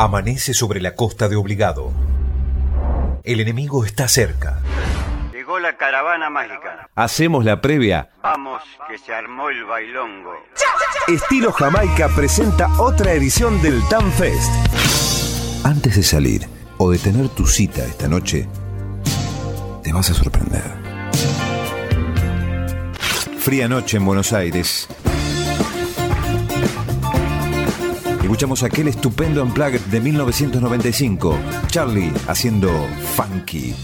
Amanece sobre la costa de Obligado. El enemigo está cerca. Llegó la caravana mágica. Hacemos la previa. Vamos, que se armó el bailongo. Estilo Jamaica presenta otra edición del Tan Fest. Antes de salir o de tener tu cita esta noche, te vas a sorprender. Fría noche en Buenos Aires. Escuchamos aquel estupendo Unplugged de 1995. Charlie haciendo funky.